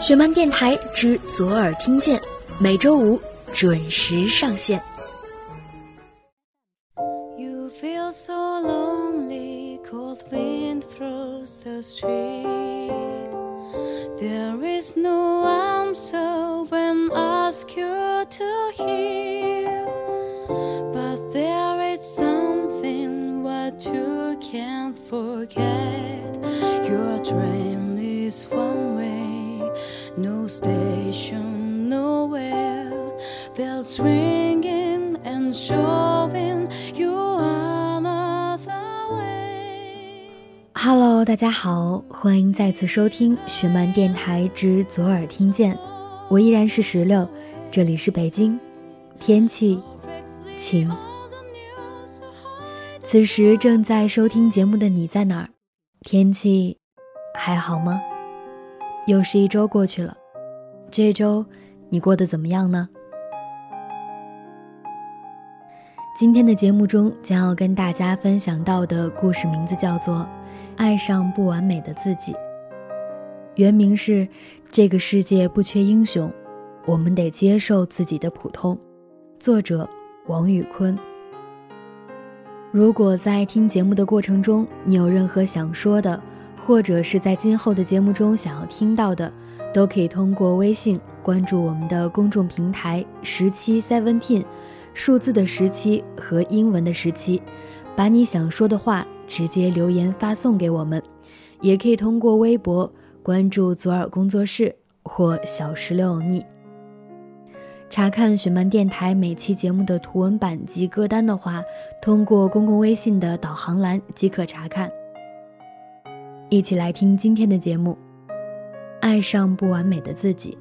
雪漫电台之左耳听见，每周五准时上线。You feel so lonely, cold wind throws the street. There is no answer when ask you to hear. But there is something what you can't forget. Your train is one station, nowhere. Bells ringing and showing you another way. Hello，大家好，欢迎再次收听雪漫电台之左耳听见，我依然是石榴，这里是北京，天气晴。此时正在收听节目的你在哪儿？天气还好吗？又是一周过去了，这周你过得怎么样呢？今天的节目中将要跟大家分享到的故事名字叫做《爱上不完美的自己》，原名是《这个世界不缺英雄，我们得接受自己的普通》，作者王宇坤。如果在听节目的过程中，你有任何想说的，或者是在今后的节目中想要听到的，都可以通过微信关注我们的公众平台十七 Seventeen，数字的十七和英文的十七，把你想说的话直接留言发送给我们，也可以通过微博关注左耳工作室或小石榴欧尼。查看雪漫电台每期节目的图文版及歌单的话，通过公共微信的导航栏即可查看。一起来听今天的节目，《爱上不完美的自己》。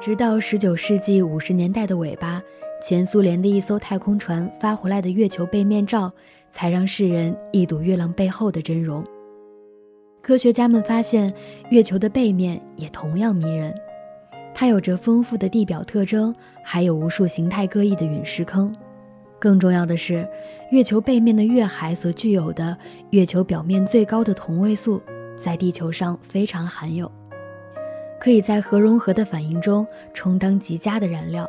直到十九世纪五十年代的尾巴，前苏联的一艘太空船发回来的月球背面照，才让世人一睹月亮背后的真容。科学家们发现，月球的背面也同样迷人。它有着丰富的地表特征，还有无数形态各异的陨石坑。更重要的是，月球背面的月海所具有的月球表面最高的同位素，在地球上非常罕有，可以在核融合的反应中充当极佳的燃料。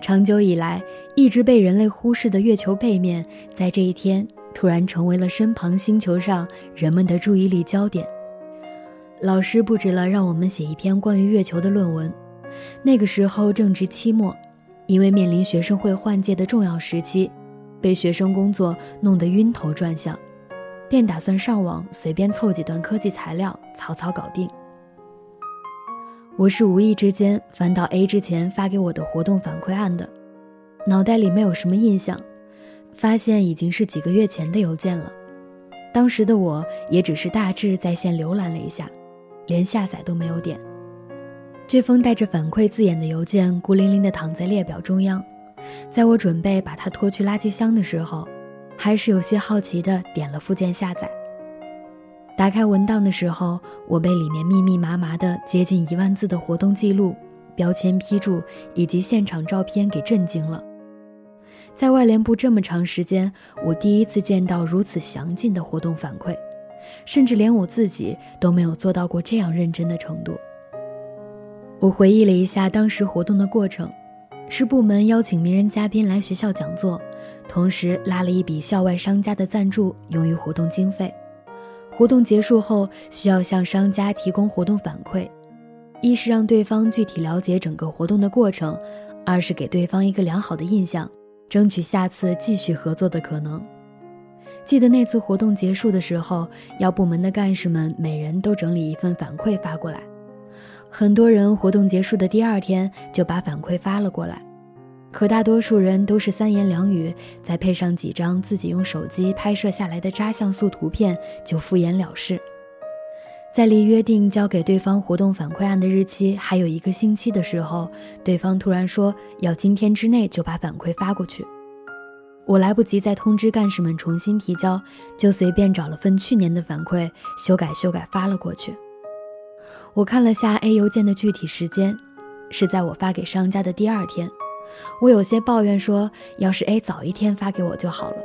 长久以来一直被人类忽视的月球背面，在这一天突然成为了身旁星球上人们的注意力焦点。老师布置了让我们写一篇关于月球的论文。那个时候正值期末，因为面临学生会换届的重要时期，被学生工作弄得晕头转向，便打算上网随便凑几段科技材料，草草搞定。我是无意之间翻到 A 之前发给我的活动反馈案的，脑袋里没有什么印象，发现已经是几个月前的邮件了。当时的我也只是大致在线浏览了一下。连下载都没有点。这封带着反馈字眼的邮件孤零零地躺在列表中央，在我准备把它拖去垃圾箱的时候，还是有些好奇地点了附件下载。打开文档的时候，我被里面密密麻麻的接近一万字的活动记录、标签批注以及现场照片给震惊了。在外联部这么长时间，我第一次见到如此详尽的活动反馈。甚至连我自己都没有做到过这样认真的程度。我回忆了一下当时活动的过程，是部门邀请名人嘉宾来学校讲座，同时拉了一笔校外商家的赞助用于活动经费。活动结束后，需要向商家提供活动反馈，一是让对方具体了解整个活动的过程，二是给对方一个良好的印象，争取下次继续合作的可能。记得那次活动结束的时候，要部门的干事们每人都整理一份反馈发过来。很多人活动结束的第二天就把反馈发了过来，可大多数人都是三言两语，再配上几张自己用手机拍摄下来的渣像素图片就敷衍了事。在离约定交给对方活动反馈案的日期还有一个星期的时候，对方突然说要今天之内就把反馈发过去。我来不及再通知干事们重新提交，就随便找了份去年的反馈，修改修改发了过去。我看了下 A 邮件的具体时间，是在我发给商家的第二天。我有些抱怨说，要是 A 早一天发给我就好了，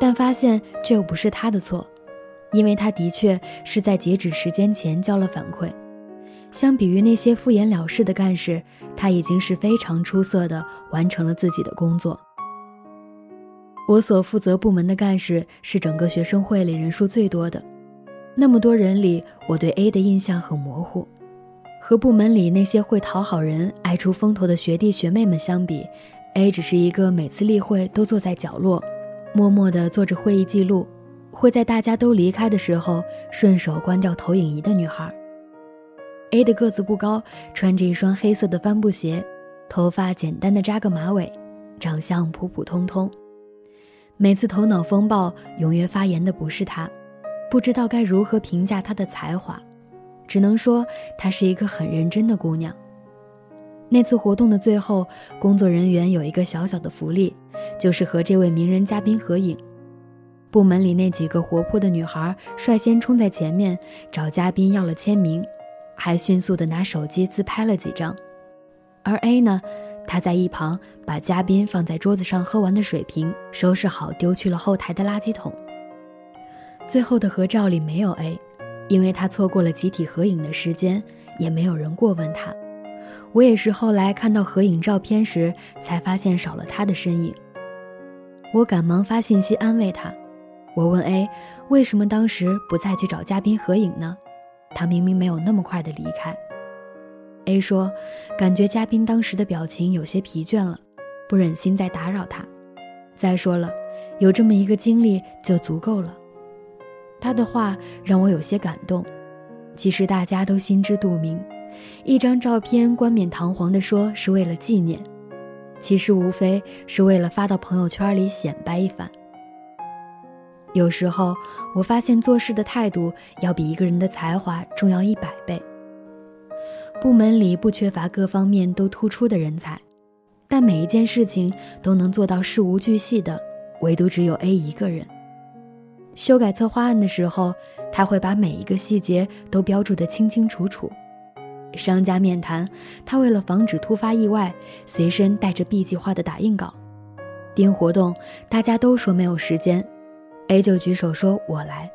但发现这又不是他的错。因为他的确是在截止时间前交了反馈。相比于那些敷衍了事的干事，他已经是非常出色的完成了自己的工作。我所负责部门的干事是整个学生会里人数最多的，那么多人里，我对 A 的印象很模糊。和部门里那些会讨好人、爱出风头的学弟学妹们相比，A 只是一个每次例会都坐在角落，默默地做着会议记录，会在大家都离开的时候顺手关掉投影仪的女孩。A 的个子不高，穿着一双黑色的帆布鞋，头发简单的扎个马尾，长相普普通通。每次头脑风暴、踊跃发言的不是他，不知道该如何评价她的才华，只能说她是一个很认真的姑娘。那次活动的最后，工作人员有一个小小的福利，就是和这位名人嘉宾合影。部门里那几个活泼的女孩率先冲在前面，找嘉宾要了签名。还迅速地拿手机自拍了几张，而 A 呢，他在一旁把嘉宾放在桌子上喝完的水瓶收拾好，丢去了后台的垃圾桶。最后的合照里没有 A，因为他错过了集体合影的时间，也没有人过问他。我也是后来看到合影照片时，才发现少了他的身影。我赶忙发信息安慰他，我问 A，为什么当时不再去找嘉宾合影呢？他明明没有那么快的离开。A 说，感觉嘉宾当时的表情有些疲倦了，不忍心再打扰他。再说了，有这么一个经历就足够了。他的话让我有些感动。其实大家都心知肚明，一张照片冠冕堂皇地说是为了纪念，其实无非是为了发到朋友圈里显摆一番。有时候，我发现做事的态度要比一个人的才华重要一百倍。部门里不缺乏各方面都突出的人才，但每一件事情都能做到事无巨细的，唯独只有 A 一个人。修改策划案的时候，他会把每一个细节都标注得清清楚楚。商家面谈，他为了防止突发意外，随身带着 B 计划的打印稿。编活动，大家都说没有时间。A 就举手说：“我来。”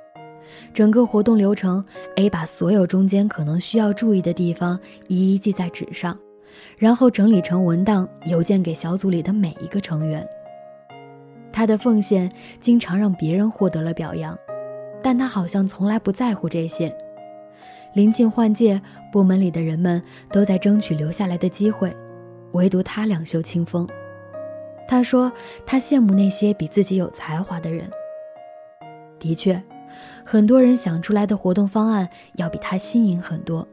整个活动流程，A 把所有中间可能需要注意的地方一一记在纸上，然后整理成文档，邮件给小组里的每一个成员。他的奉献经常让别人获得了表扬，但他好像从来不在乎这些。临近换届，部门里的人们都在争取留下来的机会，唯独他两袖清风。他说：“他羡慕那些比自己有才华的人。”的确，很多人想出来的活动方案要比他新颖很多，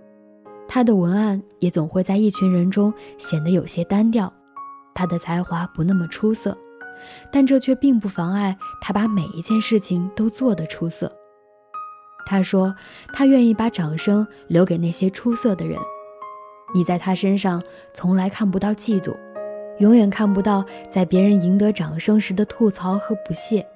他的文案也总会在一群人中显得有些单调，他的才华不那么出色，但这却并不妨碍他把每一件事情都做得出色。他说，他愿意把掌声留给那些出色的人。你在他身上从来看不到嫉妒，永远看不到在别人赢得掌声时的吐槽和不屑。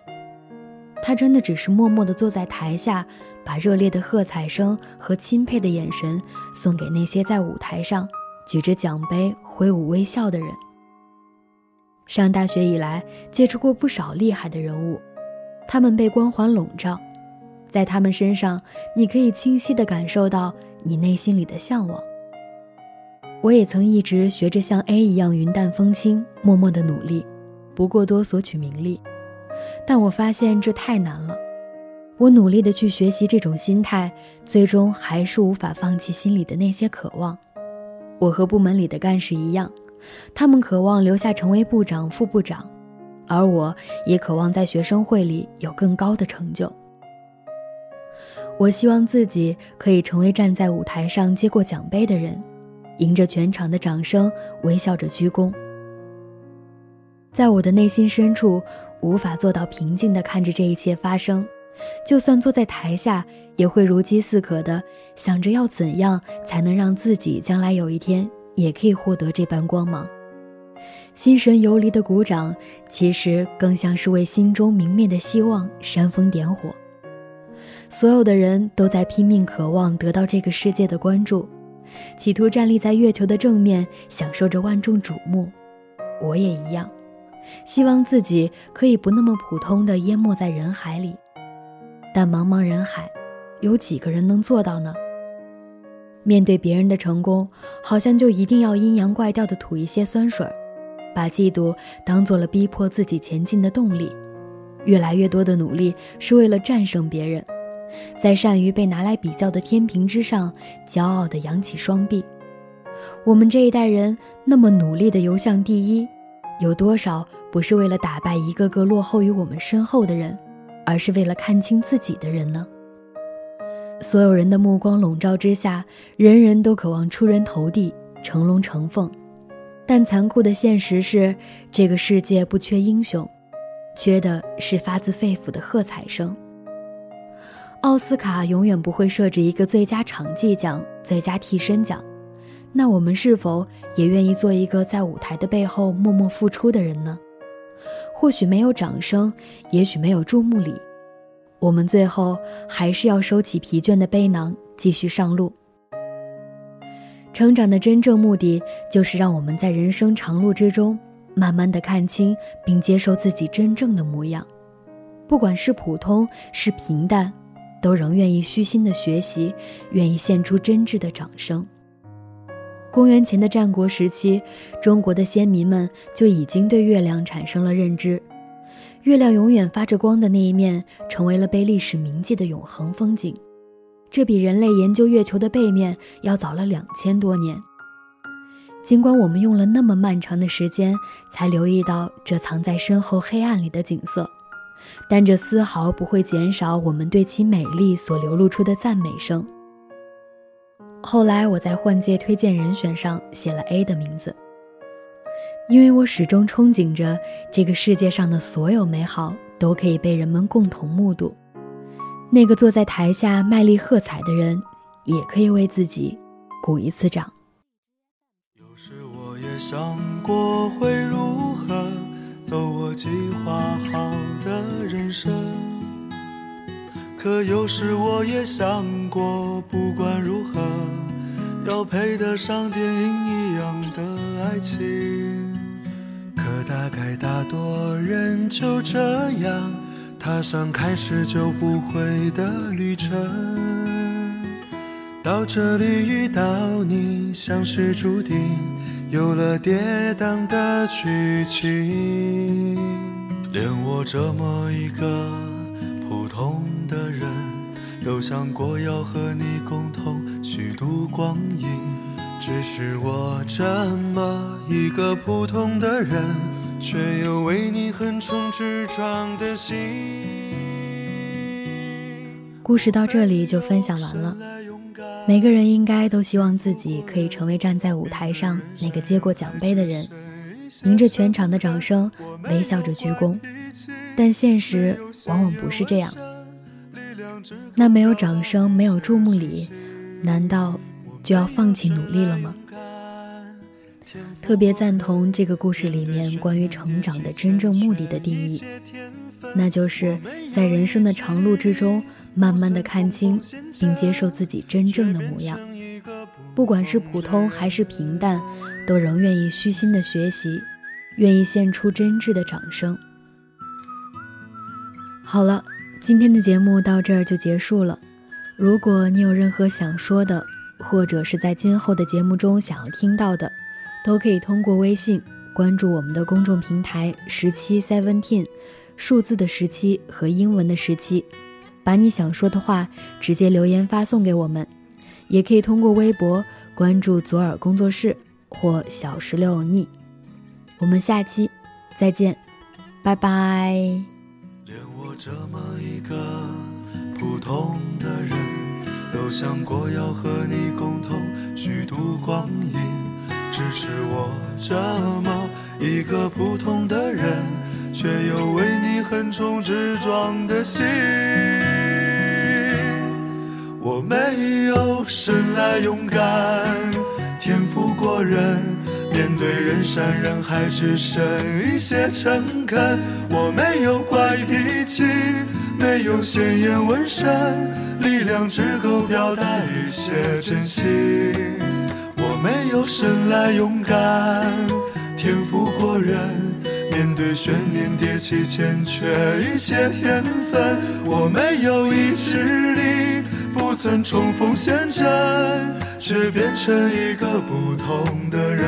他真的只是默默地坐在台下，把热烈的喝彩声和钦佩的眼神送给那些在舞台上举着奖杯挥舞微笑的人。上大学以来，接触过不少厉害的人物，他们被光环笼罩，在他们身上，你可以清晰地感受到你内心里的向往。我也曾一直学着像 A 一样云淡风轻，默默地努力，不过多索取名利。但我发现这太难了。我努力的去学习这种心态，最终还是无法放弃心里的那些渴望。我和部门里的干事一样，他们渴望留下成为部长、副部长，而我也渴望在学生会里有更高的成就。我希望自己可以成为站在舞台上接过奖杯的人，迎着全场的掌声，微笑着鞠躬。在我的内心深处。无法做到平静地看着这一切发生，就算坐在台下，也会如饥似渴地想着要怎样才能让自己将来有一天也可以获得这般光芒。心神游离的鼓掌，其实更像是为心中明灭的希望煽风点火。所有的人都在拼命渴望得到这个世界的关注，企图站立在月球的正面，享受着万众瞩目。我也一样。希望自己可以不那么普通的淹没在人海里，但茫茫人海，有几个人能做到呢？面对别人的成功，好像就一定要阴阳怪调的吐一些酸水，把嫉妒当做了逼迫自己前进的动力。越来越多的努力是为了战胜别人，在善于被拿来比较的天平之上，骄傲地扬起双臂。我们这一代人那么努力地游向第一，有多少不是为了打败一个个落后于我们身后的人，而是为了看清自己的人呢？所有人的目光笼罩之下，人人都渴望出人头地、成龙成凤，但残酷的现实是，这个世界不缺英雄，缺的是发自肺腑的喝彩声。奥斯卡永远不会设置一个最佳场记奖、最佳替身奖，那我们是否也愿意做一个在舞台的背后默默付出的人呢？或许没有掌声，也许没有注目礼。我们最后还是要收起疲倦的背囊，继续上路。成长的真正目的，就是让我们在人生长路之中，慢慢的看清并接受自己真正的模样。不管是普通是平淡，都仍愿意虚心的学习，愿意献出真挚的掌声。公元前的战国时期，中国的先民们就已经对月亮产生了认知。月亮永远发着光的那一面，成为了被历史铭记的永恒风景。这比人类研究月球的背面要早了两千多年。尽管我们用了那么漫长的时间才留意到这藏在身后黑暗里的景色，但这丝毫不会减少我们对其美丽所流露出的赞美声。后来我在换届推荐人选上写了 A 的名字。因为我始终憧憬着这个世界上的所有美好都可以被人们共同目睹，那个坐在台下卖力喝彩的人，也可以为自己鼓一次掌。有时我也想过会如何走我计划好的人生，可有时我也想过，不管如何，要配得上电影一样的爱情。大概大多人就这样踏上开始就不会的旅程，到这里遇到你，像是注定有了跌宕的剧情。连我这么一个普通的人，都想过要和你共同虚度光阴。只是我这么一个普通的人。却又为你横冲直撞的心。故事到这里就分享完了。每个人应该都希望自己可以成为站在舞台上那个接过奖杯的人，迎着全场的掌声，微笑着鞠躬。但现实往往不是这样。那没有掌声，没有注目礼，难道就要放弃努力了吗？特别赞同这个故事里面关于成长的真正目的的定义，那就是在人生的长路之中，慢慢的看清并接受自己真正的模样。不管是普通还是平淡，都仍愿意虚心的学习，愿意献出真挚的掌声。好了，今天的节目到这儿就结束了。如果你有任何想说的，或者是在今后的节目中想要听到的，都可以通过微信关注我们的公众平台十七 seventeen，数字的十七和英文的十七，把你想说的话直接留言发送给我们，也可以通过微博关注左耳工作室或小石榴逆。我们下期再见，拜拜。连我这么一个普通的人都想过要和你共同虚度光阴。只是我这么一个普通的人，却有为你横冲直撞的心。我没有生来勇敢，天赋过人，面对人山人海只剩一些诚恳。我没有怪脾气，没有鲜艳纹身，力量只够表达一些真心。有生来勇敢，天赋过人，面对悬念迭起，欠缺一些天分。我没有意志力，不曾冲锋陷阵，却变成一个不同的人